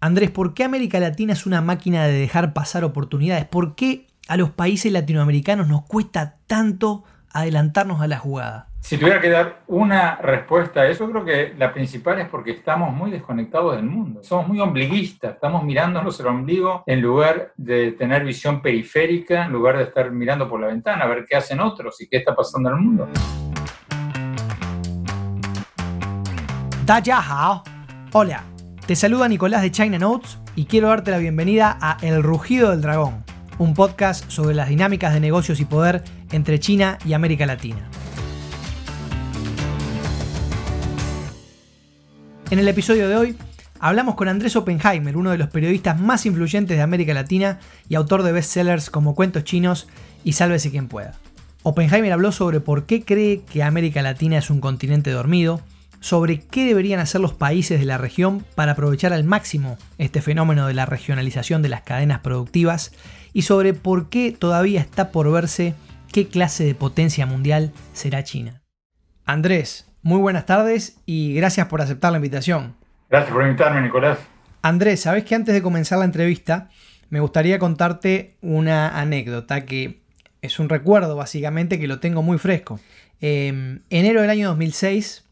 Andrés, ¿por qué América Latina es una máquina de dejar pasar oportunidades? ¿Por qué a los países latinoamericanos nos cuesta tanto adelantarnos a la jugada? Si tuviera que dar una respuesta a eso, creo que la principal es porque estamos muy desconectados del mundo. Somos muy ombliguistas, estamos mirándonos el ombligo en lugar de tener visión periférica, en lugar de estar mirando por la ventana a ver qué hacen otros y qué está pasando en el mundo. Hola, te saluda Nicolás de China Notes y quiero darte la bienvenida a El Rugido del Dragón, un podcast sobre las dinámicas de negocios y poder entre China y América Latina. En el episodio de hoy hablamos con Andrés Oppenheimer, uno de los periodistas más influyentes de América Latina y autor de bestsellers como Cuentos Chinos y Sálvese quien pueda. Oppenheimer habló sobre por qué cree que América Latina es un continente dormido, sobre qué deberían hacer los países de la región para aprovechar al máximo este fenómeno de la regionalización de las cadenas productivas y sobre por qué todavía está por verse qué clase de potencia mundial será China. Andrés, muy buenas tardes y gracias por aceptar la invitación. Gracias por invitarme, Nicolás. Andrés, sabes que antes de comenzar la entrevista me gustaría contarte una anécdota que es un recuerdo básicamente que lo tengo muy fresco. En enero del año 2006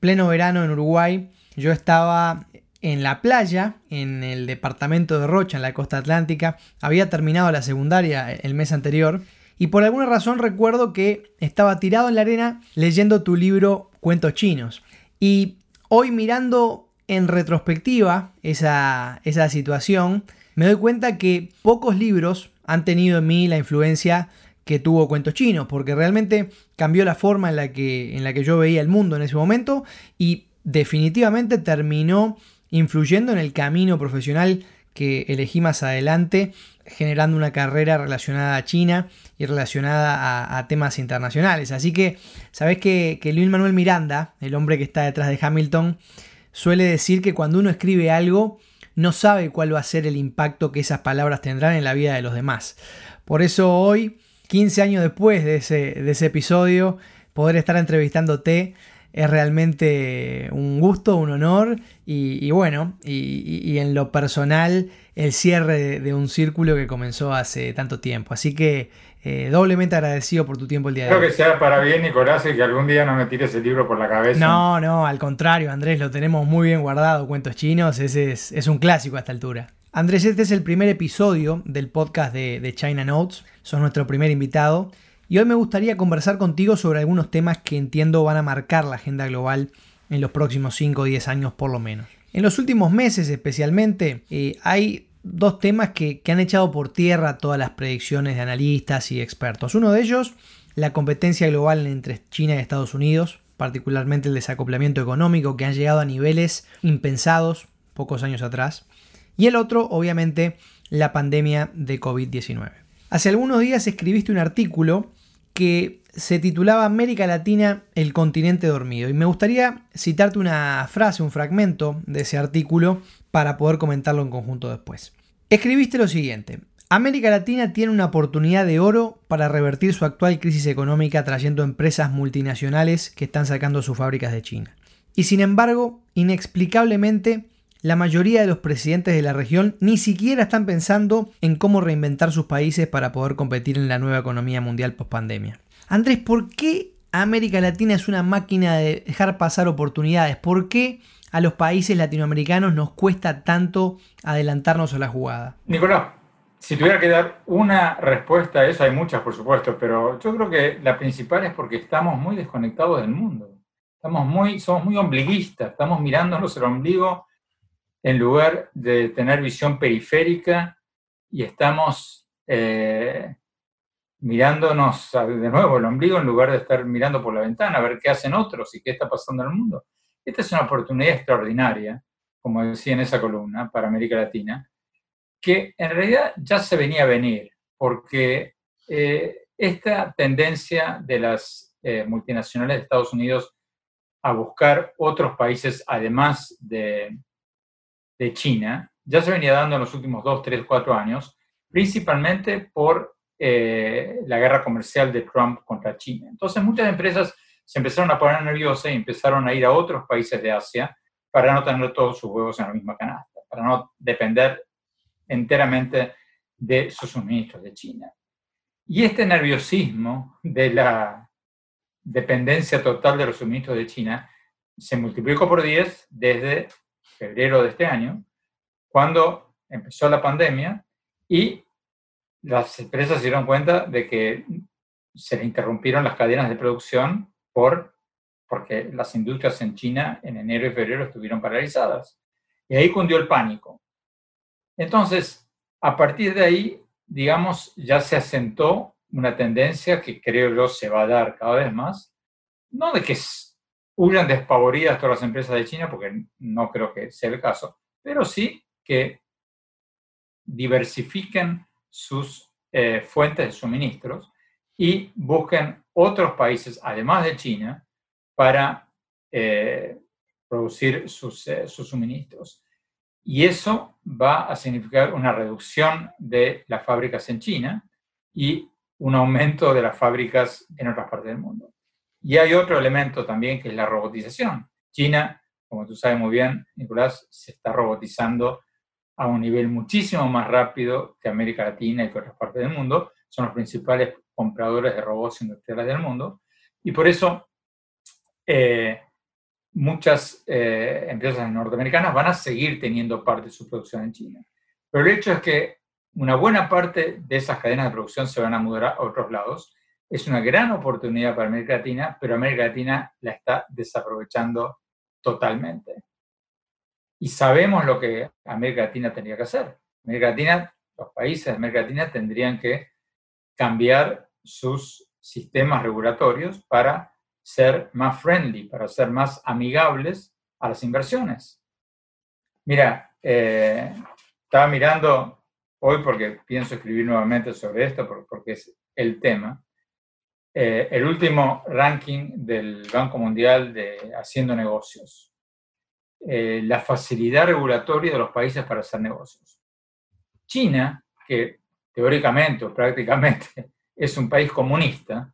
pleno verano en Uruguay, yo estaba en la playa, en el departamento de Rocha, en la costa atlántica. Había terminado la secundaria el mes anterior y por alguna razón recuerdo que estaba tirado en la arena leyendo tu libro Cuentos Chinos. Y hoy mirando en retrospectiva esa, esa situación, me doy cuenta que pocos libros han tenido en mí la influencia que tuvo Cuentos Chinos, porque realmente cambió la forma en la, que, en la que yo veía el mundo en ese momento y definitivamente terminó influyendo en el camino profesional que elegí más adelante, generando una carrera relacionada a China y relacionada a, temas internacionales. Así que, sabes que, que Luis Manuel Miranda, el hombre que está detrás de Hamilton, suele decir que cuando uno escribe algo, no sabe cuál va a ser el impacto que esas palabras tendrán en la vida de los demás. Por eso hoy 15 años después de ese, episodio, poder estar entrevistándote es realmente un gusto, un honor y, bueno, y, en lo personal el cierre de, un círculo que comenzó hace tanto tiempo. Así que eh, doblemente agradecido por tu tiempo el día de hoy. Creo que sea para bien, Nicolás, y que algún día no me tires el libro por la cabeza. No, no, al contrario, Andrés, lo tenemos muy bien guardado, Cuentos Chinos, ese es, es un clásico a esta altura. Andrés, este es el primer episodio del podcast de, China Notes. Sos nuestro primer invitado. Y hoy me gustaría conversar contigo sobre algunos temas que entiendo van a marcar la agenda global en los próximos 5 o 10 años por lo menos. En los últimos meses especialmente eh, hay dos temas que, que han echado por tierra todas las predicciones de analistas y expertos. Uno de ellos, la competencia global entre China y Estados Unidos, particularmente el desacoplamiento económico que han llegado a niveles impensados pocos años atrás y el otro, obviamente, la pandemia de COVID-19. Hace algunos días escribiste un artículo que se titulaba América Latina, el continente dormido. Y me gustaría citarte una frase, un fragmento de ese artículo para poder comentarlo en conjunto después. Escribiste lo siguiente. América Latina tiene una oportunidad de oro para revertir su actual crisis económica trayendo empresas multinacionales que están sacando sus fábricas de China. Y sin embargo, inexplicablemente, la mayoría de los presidentes de la región ni siquiera están pensando en cómo reinventar sus países para poder competir en la nueva economía mundial post pandemia. Andrés, ¿por qué América Latina es una máquina de dejar pasar oportunidades? ¿Por qué a los países latinoamericanos nos cuesta tanto adelantarnos a la jugada? Nicolás, si tuviera que dar una respuesta a eso, hay muchas por supuesto, pero yo creo que la principal es porque estamos muy desconectados del mundo. Estamos muy, somos muy ombliguistas, estamos mirándonos el ombligo en lugar de tener visión periférica y estamos eh, mirándonos de nuevo el ombligo en lugar de estar mirando por la ventana a ver qué hacen otros y qué está pasando en el mundo. Esta es una oportunidad extraordinaria, como decía en esa columna, para América Latina, que en realidad ya se venía a venir, porque eh, esta tendencia de las eh, multinacionales de Estados Unidos a buscar otros países además de, de China ya se venía dando en los últimos dos, tres, cuatro años, principalmente por eh, la guerra comercial de Trump contra China. Entonces muchas empresas se empezaron a poner nerviosas y empezaron a ir a otros países de Asia para no tener todos sus huevos en la misma canasta, para no depender enteramente de sus suministros de China. Y este nerviosismo de la dependencia total de los suministros de China se multiplicó por 10 desde febrero de este año, cuando empezó la pandemia y las empresas se dieron cuenta de que se le interrumpieron las cadenas de producción por, porque las industrias en China en enero y febrero estuvieron paralizadas. Y ahí cundió el pánico. Entonces, a partir de ahí, digamos, ya se asentó una tendencia que creo yo se va a dar cada vez más, no de que huyan despavoridas todas las empresas de China, porque no creo que sea el caso, pero sí que diversifiquen sus eh, fuentes de suministros y busquen otros países, además de China, para eh, producir sus, eh, sus suministros. Y eso va a significar una reducción de las fábricas en China y un aumento de las fábricas en otras partes del mundo. Y hay otro elemento también que es la robotización. China, como tú sabes muy bien, Nicolás, se está robotizando a un nivel muchísimo más rápido que América Latina y que otras partes del mundo. Son los principales compradores de robots industriales del mundo. Y por eso eh, muchas eh, empresas norteamericanas van a seguir teniendo parte de su producción en China. Pero el hecho es que una buena parte de esas cadenas de producción se van a mudar a otros lados. Es una gran oportunidad para América Latina, pero América Latina la está desaprovechando totalmente. Y sabemos lo que América Latina tendría que hacer. América Latina, los países de América Latina tendrían que cambiar sus sistemas regulatorios para ser más friendly, para ser más amigables a las inversiones. Mira, eh, estaba mirando hoy porque pienso escribir nuevamente sobre esto, porque es el tema. Eh, el último ranking del Banco Mundial de Haciendo Negocios. Eh, la facilidad regulatoria de los países para hacer negocios. China, que teóricamente o prácticamente es un país comunista,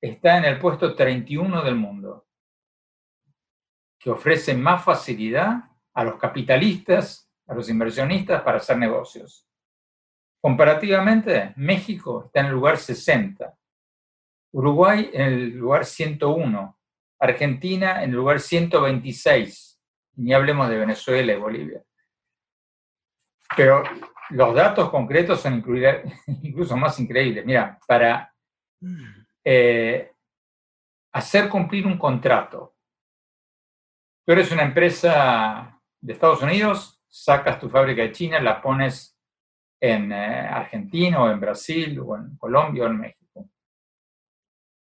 está en el puesto 31 del mundo, que ofrece más facilidad a los capitalistas a los inversionistas para hacer negocios. Comparativamente, México está en el lugar 60, Uruguay en el lugar 101, Argentina en el lugar 126, ni hablemos de Venezuela y Bolivia. Pero los datos concretos son incluso más increíbles. Mira, para eh, hacer cumplir un contrato, tú eres una empresa de Estados Unidos, sacas tu fábrica de China, la pones en eh, Argentina o en Brasil o en Colombia o en México.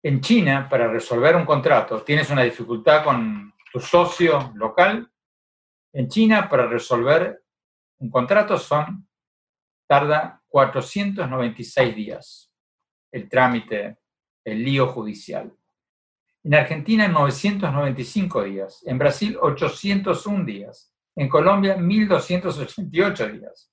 En China, para resolver un contrato, tienes una dificultad con tu socio local. En China, para resolver un contrato, son, tarda 496 días el trámite, el lío judicial. En Argentina, 995 días. En Brasil, 801 días. En Colombia, 1.288 días.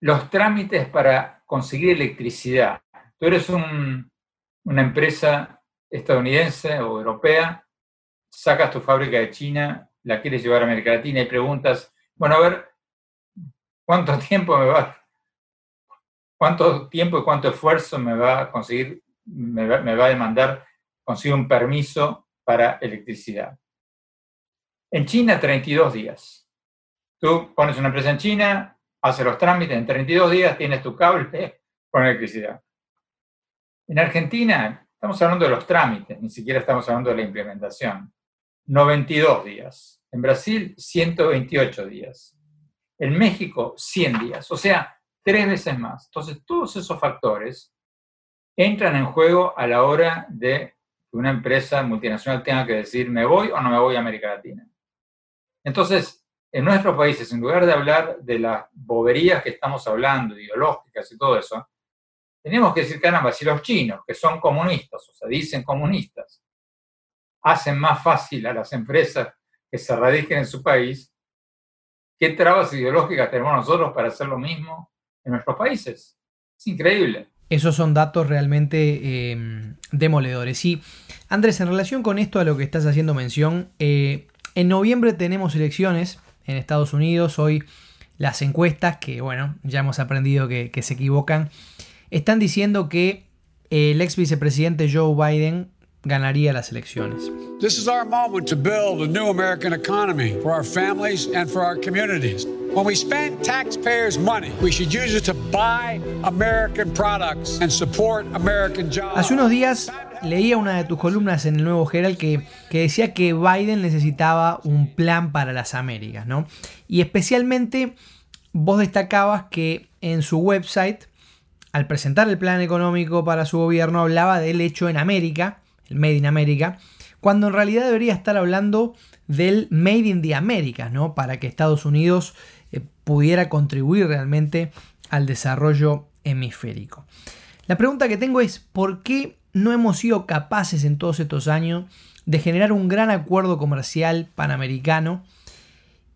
los trámites para conseguir electricidad. Tú eres una empresa estadounidense o europea, sacas tu fábrica de China, la quieres llevar a América Latina y preguntas, bueno, a ver, ¿cuánto tiempo me va, cuánto tiempo y cuánto esfuerzo me va a conseguir, me va a demandar conseguir un permiso para electricidad? En China, 32 días. Tú pones una empresa en China, haces los trámites, en 32 días tienes tu cable con electricidad. En Argentina, estamos hablando de los trámites, ni siquiera estamos hablando de la implementación. 92 días. En Brasil, 128 días. En México, 100 días. O sea, tres veces más. Entonces, todos esos factores entran en juego a la hora de que una empresa multinacional tenga que decir, ¿me voy o no me voy a América Latina? Entonces, en nuestros países, en lugar de hablar de las boberías que estamos hablando, ideológicas y todo eso, tenemos que decir, caramba, si los chinos, que son comunistas, o sea, dicen comunistas, hacen más fácil a las empresas que se radiquen en su país, ¿qué trabas ideológicas tenemos nosotros para hacer lo mismo en nuestros países? Es increíble. Esos son datos realmente em, demoledores. Y Andrés, en relación con esto a lo que estás haciendo mención, eh, En noviembre tenemos elecciones en Estados Unidos. Hoy las encuestas, que bueno, ya hemos aprendido que se equivocan, están diciendo que el ex vicepresidente Joe Biden ganaría las elecciones. This is our moment to build a new American economy for our families and for our communities. When we spend taxpayers' money, we should use it to buy American products and support American jobs. Hace unos días leía una de tus columnas en el Nuevo Herald que, que decía que Biden necesitaba un plan para las Américas, ¿no? Y especialmente vos destacabas que en su website, al presentar el plan económico para su gobierno, hablaba del hecho en América el Made in America, cuando en realidad debería estar hablando del Made in the Americas, ¿no? Para que Estados Unidos eh, pudiera contribuir realmente al desarrollo hemisférico. La pregunta que tengo es, ¿por qué no hemos sido capaces en todos estos años de generar un gran acuerdo comercial panamericano?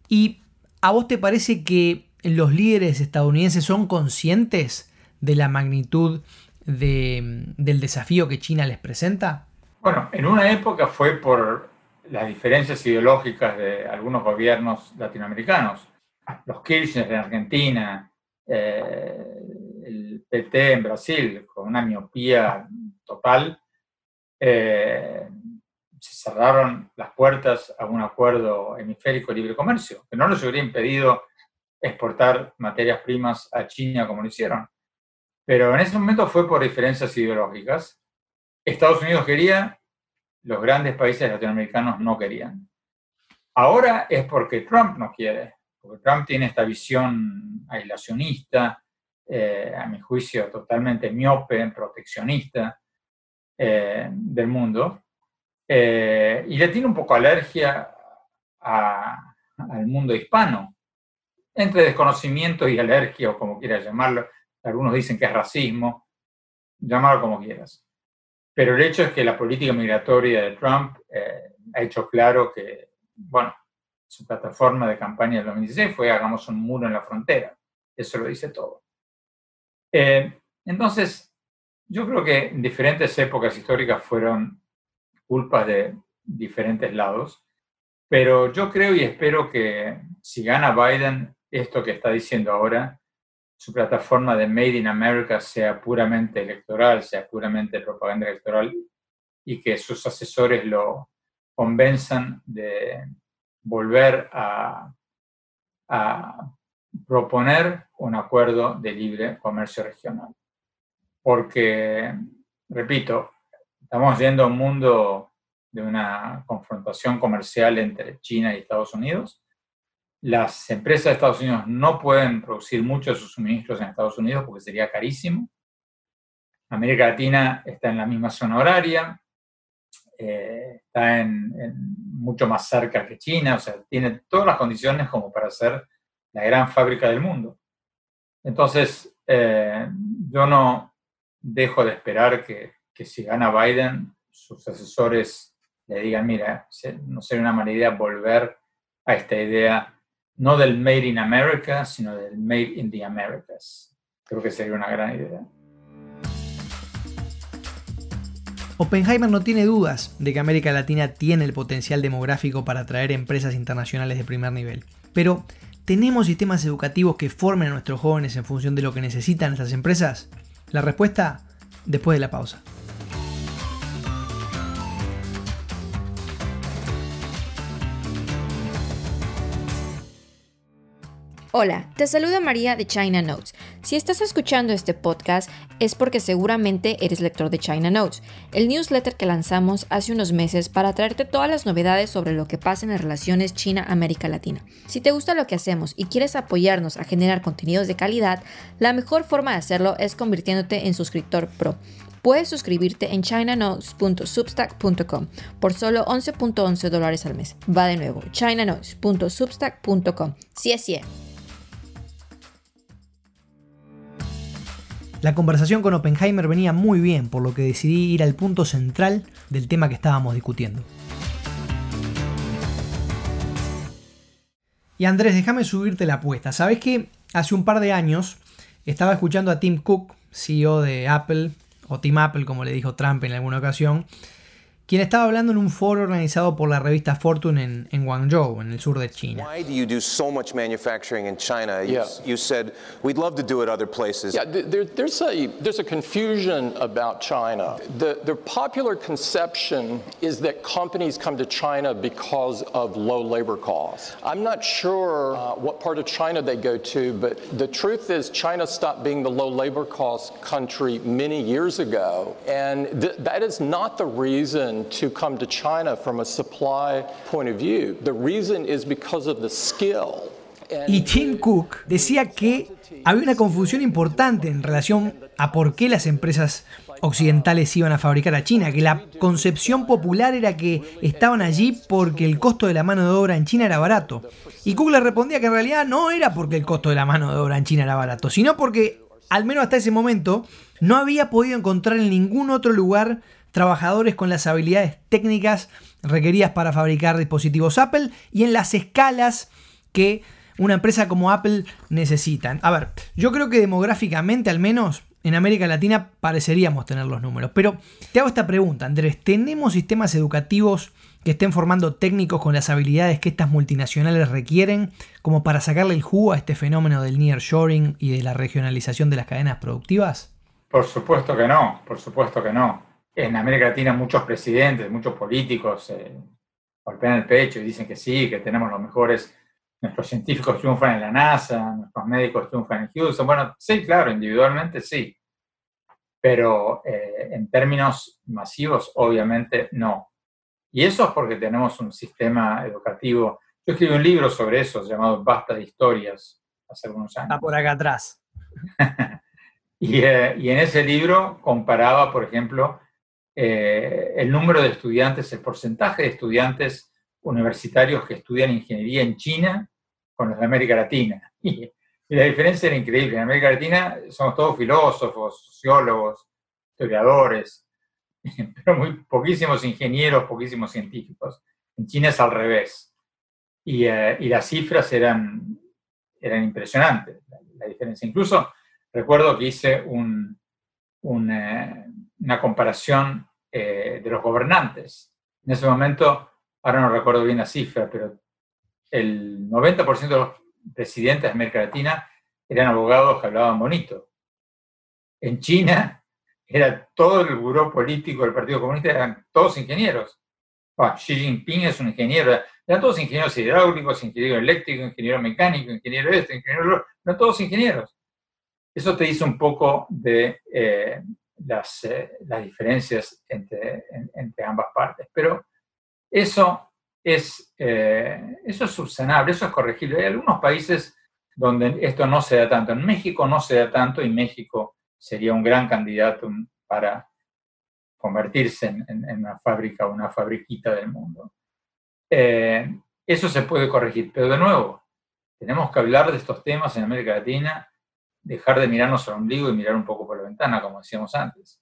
¿Y a vos te parece que los líderes estadounidenses son conscientes de la magnitud del desafío que China les presenta? Bueno, en una época fue por las diferencias ideológicas de algunos gobiernos latinoamericanos. Los Kirchner en Argentina, eh, el PT en Brasil, con una miopía total, eh, se cerraron las puertas a un acuerdo hemisférico de libre comercio, que no les hubiera impedido exportar materias primas a China como lo hicieron. Pero en ese momento fue por diferencias ideológicas Estados Unidos quería, los grandes países latinoamericanos no querían. Ahora es porque Trump no quiere, porque Trump tiene esta visión aislacionista, eh, a mi juicio totalmente miope, proteccionista eh, del mundo, eh, y le tiene un poco alergia al mundo hispano, entre desconocimiento y alergia, o como quieras llamarlo, algunos dicen que es racismo, llamarlo como quieras. Pero el hecho es que la política migratoria de Trump eh, ha hecho claro que, bueno, su plataforma de campaña del 2016 fue hagamos un muro en la frontera. Eso lo dice todo. Eh, entonces, yo creo que en diferentes épocas históricas fueron culpas de diferentes lados, pero yo creo y espero que si gana Biden, esto que está diciendo ahora su plataforma de Made in America sea puramente electoral, sea puramente propaganda electoral y que sus asesores lo convenzan de volver a, proponer un acuerdo de libre comercio regional. Porque, repito, estamos yendo a un mundo de una confrontación comercial entre China y Estados Unidos las empresas de Estados Unidos no pueden producir muchos de sus suministros en Estados Unidos porque sería carísimo. América Latina está en la misma zona horaria, eh, está en, mucho más cerca que China, o sea, tiene todas las condiciones como para ser la gran fábrica del mundo. Entonces, eh, yo no dejo de esperar que, que, si gana Biden, sus asesores le digan, mira, no sería una mala idea volver a esta idea no del Made in America, sino del Made in the Americas. Creo que sería una gran idea. Oppenheimer no tiene dudas de que América Latina tiene el potencial demográfico para atraer empresas internacionales de primer nivel. Pero, ¿tenemos sistemas educativos que formen a nuestros jóvenes en función de lo que necesitan estas empresas? La respuesta después de la pausa. Hola, te saluda María de China Notes. Si estás escuchando este podcast es porque seguramente eres lector de China Notes, el newsletter que lanzamos hace unos meses para traerte todas las novedades sobre lo que pasa en las relaciones China-América Latina. Si te gusta lo que hacemos y quieres apoyarnos a generar contenidos de calidad, la mejor forma de hacerlo es convirtiéndote en suscriptor pro. Puedes suscribirte en chinanotes.substack.com por solo 11.11 dólares al mes. Va de nuevo, chinanotes.substack.com. Sí sí. La conversación con Oppenheimer venía muy bien, por lo que decidí ir al punto central del tema que estábamos discutiendo. Y Andrés, déjame subirte la apuesta. ¿Sabes que hace un par de años estaba escuchando a Tim Cook, CEO de Apple, o Tim Apple como le dijo Trump en alguna ocasión, quien estaba hablando en un foro organizado por la revista Fortune en, en Guangzhou, en el sur de China. Why do you do so much manufacturing in China? You, Yeah. you said we'd love to do it other places. Yeah, there, there's, a, there's a confusion about China. The, the popular conception is that companies come to China because of low labor costs. I'm not sure uh, what part of China they go to, but the truth is China stopped being the low labor cost country many years ago. And th- that is not the reason Y Tim Cook decía que había una confusión importante en relación a por qué las empresas occidentales iban a fabricar a China, que la concepción popular era que estaban allí porque el costo de la mano de obra en China era barato. Y Cook le respondía que en realidad no era porque el costo de la mano de obra en China era barato, sino porque, al menos hasta ese momento, no había podido encontrar en ningún otro lugar trabajadores con las habilidades técnicas requeridas para fabricar dispositivos Apple y en las escalas que una empresa como Apple necesita. A ver, yo creo que demográficamente al menos en América Latina pareceríamos tener los números. Pero te hago esta pregunta, Andrés, ¿tenemos sistemas educativos que estén formando técnicos con las habilidades que estas multinacionales requieren como para sacarle el jugo a este fenómeno del nearshoring y de la regionalización de las cadenas productivas? Por supuesto que no, por supuesto que no. En América Latina muchos presidentes, muchos políticos eh, golpean el pecho y dicen que sí, que tenemos los mejores, nuestros científicos triunfan en la NASA, nuestros médicos triunfan en Houston. Bueno, sí, claro, individualmente sí, pero eh, en términos masivos obviamente no. Y eso es porque tenemos un sistema educativo. Yo escribí un libro sobre eso llamado Basta de Historias hace algunos años. Está por acá atrás. Y, eh, y en ese libro comparaba, por ejemplo, eh, el número de estudiantes, el porcentaje de estudiantes universitarios que estudian ingeniería en China con los de América Latina. Y, la diferencia era increíble. En América Latina somos todos filósofos, sociólogos, historiadores, pero muy poquísimos ingenieros, poquísimos científicos. En China es al revés. Y, eh, las cifras eran, eran impresionantes, la, diferencia. Incluso recuerdo que hice eh, una comparación eh, de los gobernantes. En ese momento, ahora no recuerdo bien la cifra, pero el 90% de los presidentes de América Latina eran abogados que hablaban bonito. En China era todo el buró político del Partido Comunista, eran todos ingenieros. Xi Jinping es un ingeniero, eran todos ingenieros hidráulicos, ingeniero eléctrico, ingeniero mecánico, ingeniero este, ingeniero lo otro, eran todos ingenieros. Eso te dice un poco de eh, las, eh, las, diferencias entre, en, entre, ambas partes. Pero eso es, eh, eso es subsanable, eso es corregible. Hay algunos países donde esto no se da tanto. En México no se da tanto y México sería un gran candidato para convertirse en, una fábrica una fabriquita del mundo. Eh, eso se puede corregir, pero de nuevo, tenemos que hablar de estos temas en América Latina dejar de mirarnos al ombligo y mirar un poco por la ventana, como decíamos antes.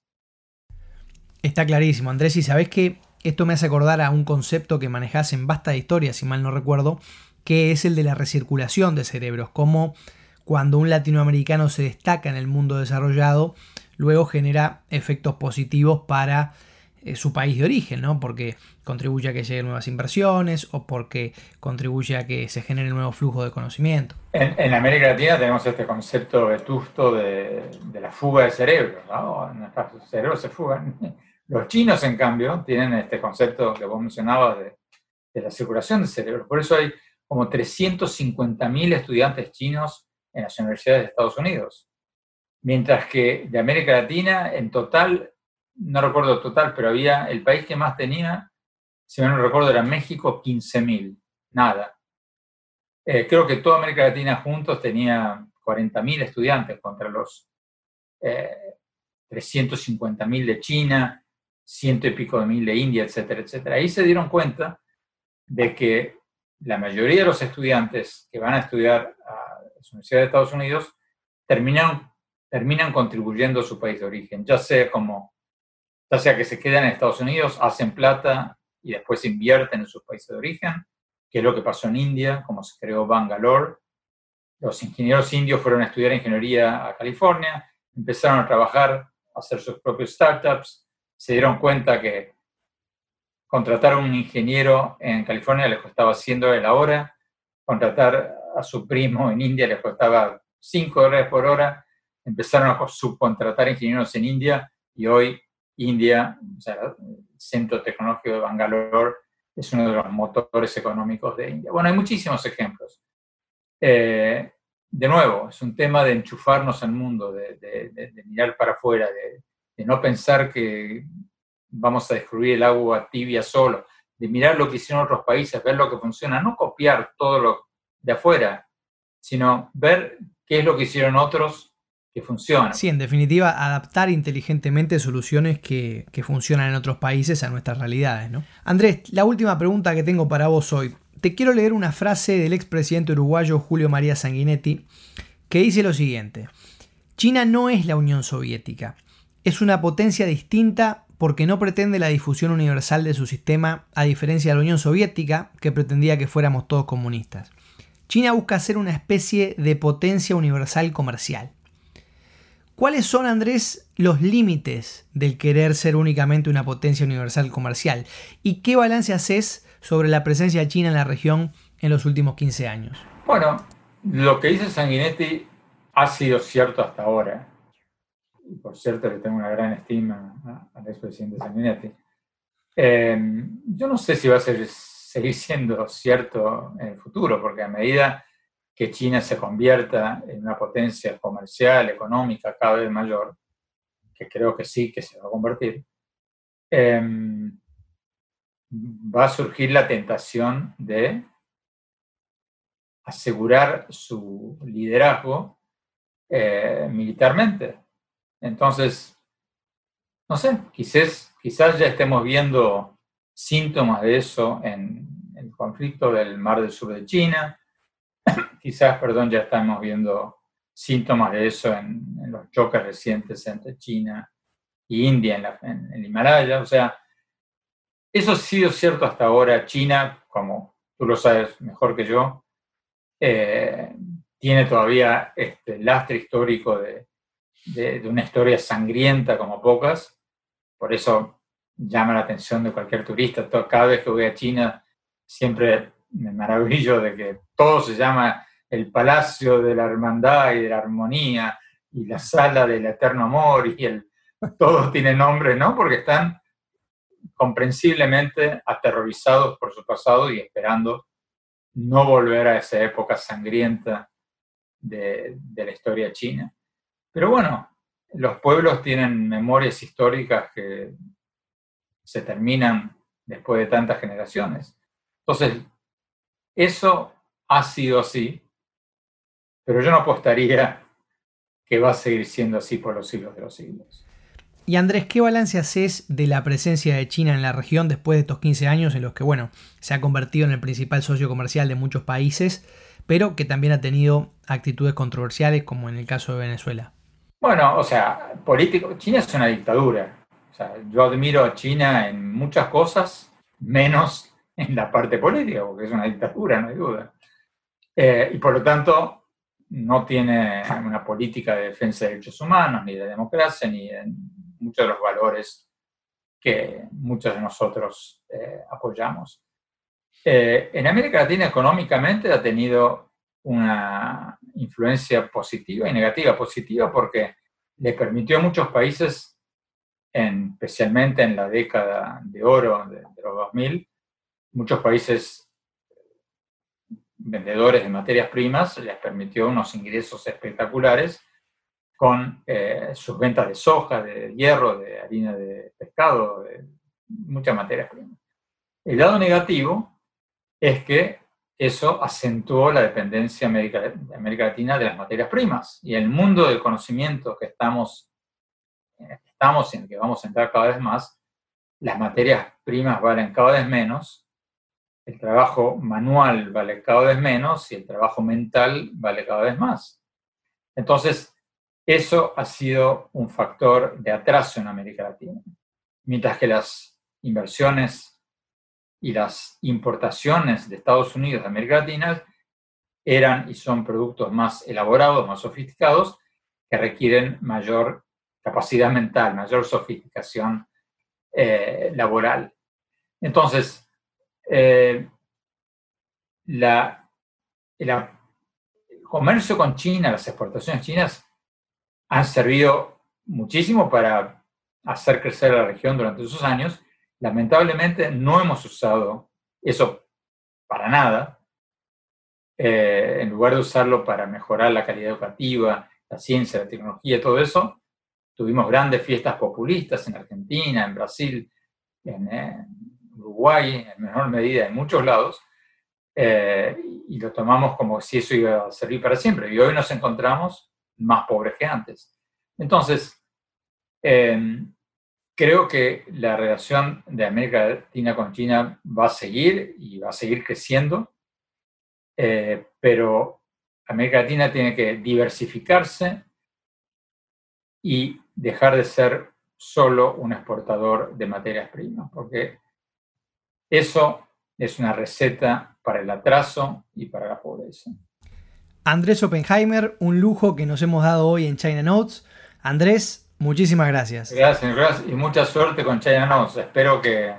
Está clarísimo, Andrés, y sabes que esto me hace acordar a un concepto que manejas en Basta de Historia, si mal no recuerdo, que es el de la recirculación de cerebros, como cuando un latinoamericano se destaca en el mundo desarrollado, luego genera efectos positivos para eh, su país de origen, ¿no? Porque contribuye a que lleguen nuevas inversiones o porque contribuye a que se genere nuevo flujo de conocimiento. En, en América Latina tenemos este concepto vetusto de, de la fuga de cerebros, ¿no? Nuestros cerebros se fugan. Los chinos, en cambio, tienen este concepto que vos mencionabas de, de la circulación de cerebros. Por eso hay como 350.000 estudiantes chinos en las universidades de Estados Unidos. Mientras que de América Latina, en total, no recuerdo total, pero había el país que más tenía, si no recuerdo, era México, 15.000. Nada. Eh, creo que toda América Latina juntos tenía 40.000 estudiantes contra los eh, 350.000 de China, ciento y pico de mil de India, etcétera, etcétera. Ahí se dieron cuenta de que la mayoría de los estudiantes que van a estudiar a las universidades de Estados Unidos terminan, terminan contribuyendo a su país de origen, ya sea como ya sea que se quedan en Estados Unidos, hacen plata y después invierten en sus países de origen, que es lo que pasó en India, como se creó Bangalore. Los ingenieros indios fueron a estudiar ingeniería a California, empezaron a trabajar, a hacer sus propios startups, se dieron cuenta que contratar a un ingeniero en California les costaba 100 dólares la hora, contratar a su primo en India les costaba 5 dólares por hora, empezaron a subcontratar ingenieros en India y hoy India, o sea, el centro tecnológico de Bangalore, es uno de los motores económicos de India. Bueno, hay muchísimos ejemplos. Eh, de nuevo, es un tema de enchufarnos al mundo, de, mirar para afuera, de, no pensar que vamos a destruir el agua tibia solo, de mirar lo que hicieron otros países, ver lo que funciona, no copiar todo lo de afuera, sino ver qué es lo que hicieron otros Sí, en definitiva, adaptar inteligentemente soluciones que, que funcionan en otros países a nuestras realidades. ¿no? Andrés, la última pregunta que tengo para vos hoy. Te quiero leer una frase del expresidente uruguayo Julio María Sanguinetti que dice lo siguiente. China no es la Unión Soviética, es una potencia distinta porque no pretende la difusión universal de su sistema a diferencia de la Unión Soviética que pretendía que fuéramos todos comunistas. China busca ser una especie de potencia universal comercial. ¿Cuáles son, Andrés, los límites del querer ser únicamente una potencia universal comercial? ¿Y qué balance haces sobre la presencia de China en la región en los últimos 15 años? Bueno, lo que dice Sanguinetti ha sido cierto hasta ahora. Por cierto, le tengo una gran estima al expresidente Sanguinetti. Eh, yo no sé si va a seguir siendo cierto en el futuro, porque a medida que China se convierta en una potencia comercial, económica cada vez mayor, que creo que sí, que se va a convertir, eh, va a surgir la tentación de asegurar su liderazgo eh, militarmente. Entonces, no sé, quizás, quizás ya estemos viendo síntomas de eso en el conflicto del Mar del Sur de China, quizás, perdón, ya estamos viendo síntomas de eso en, los choques recientes entre China e India en, en el Himalaya. O sea, eso ha sido cierto hasta ahora. China, como tú lo sabes mejor que yo, eh, tiene todavía este lastre histórico de, una historia sangrienta como pocas. Por eso llama la atención de cualquier turista. Cada vez que voy a China, siempre me maravillo de que todo se llama el Palacio de la Hermandad y de la Armonía y la Sala del Eterno Amor y el, todos tienen nombre, ¿no? Porque están comprensiblemente aterrorizados por su pasado y esperando no volver a esa época sangrienta de, la historia china. Pero bueno, los pueblos tienen memorias históricas que se terminan después de tantas generaciones. Entonces, eso ha sido así, pero yo no apostaría que va a seguir siendo así por los siglos de los siglos. Y Andrés, ¿qué balance haces de la presencia de China en la región después de estos 15 años en los que, bueno, se ha convertido en el principal socio comercial de muchos países, pero que también ha tenido actitudes controversiales como en el caso de Venezuela? Bueno, o sea, político, China es una dictadura. O sea, yo admiro a China en muchas cosas, menos en la parte política, porque es una dictadura, no hay duda. Eh, y por lo tanto, no tiene una política de defensa de derechos humanos, ni de democracia, ni de muchos de los valores que muchos de nosotros eh, apoyamos. Eh, en América Latina económicamente ha tenido una influencia positiva y negativa. Positiva porque le permitió a muchos países, especialmente en la década de oro de, de los 2000, muchos países vendedores de materias primas, les permitió unos ingresos espectaculares con eh, sus ventas de soja, de hierro, de harina de pescado, de muchas materias primas. El lado negativo es que eso acentuó la dependencia de América Latina de las materias primas. Y el mundo del conocimiento que estamos, estamos en el que vamos a entrar cada vez más, las materias primas valen cada vez menos, el trabajo manual vale cada vez menos y el trabajo mental vale cada vez más. Entonces, eso ha sido un factor de atraso en América Latina. Mientras que las inversiones y las importaciones de Estados Unidos de América Latina eran y son productos más elaborados, más sofisticados, que requieren mayor capacidad mental, mayor sofisticación eh, laboral. Entonces, eh, el comercio con China, las exportaciones chinas, han servido muchísimo para hacer crecer la región durante esos años. Lamentablemente no hemos usado eso para nada. Eh, en lugar de usarlo para mejorar la calidad educativa, la ciencia, la tecnología, todo eso, tuvimos grandes fiestas populistas en Argentina, en Brasil, en, Uruguay, en menor medida en muchos lados, eh, y lo tomamos como si eso iba a servir para siempre. Y hoy nos encontramos más pobres que antes. Entonces, em, creo que la relación de América Latina con China va a seguir y va a seguir creciendo, eh, pero América Latina tiene que diversificarse y dejar de ser solo un exportador de materias primas, porque eso es una receta para el atraso y para la pobreza. Andrés Oppenheimer, un lujo que nos hemos dado hoy en China Notes. Andrés, muchísimas gracias. Gracias, gracias y mucha suerte con China Notes. Espero que,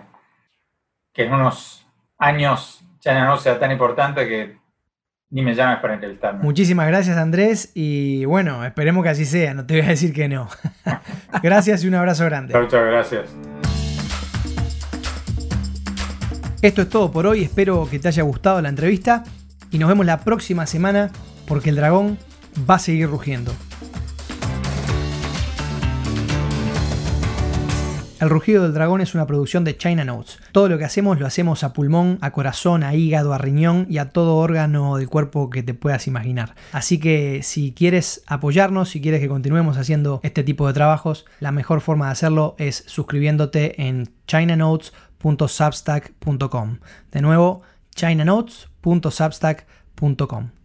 que en unos años China Notes sea tan importante que ni me llames para entrevistarme. Muchísimas gracias Andrés y bueno, esperemos que así sea, no te voy a decir que no. gracias y un abrazo grande. Muchas gracias. Esto es todo por hoy, espero que te haya gustado la entrevista y nos vemos la próxima semana porque el dragón va a seguir rugiendo. El rugido del dragón es una producción de China Notes. Todo lo que hacemos lo hacemos a pulmón, a corazón, a hígado, a riñón y a todo órgano del cuerpo que te puedas imaginar. Así que si quieres apoyarnos, si quieres que continuemos haciendo este tipo de trabajos, la mejor forma de hacerlo es suscribiéndote en chinanotes.substack.com. De nuevo, chinanotes.substack.com.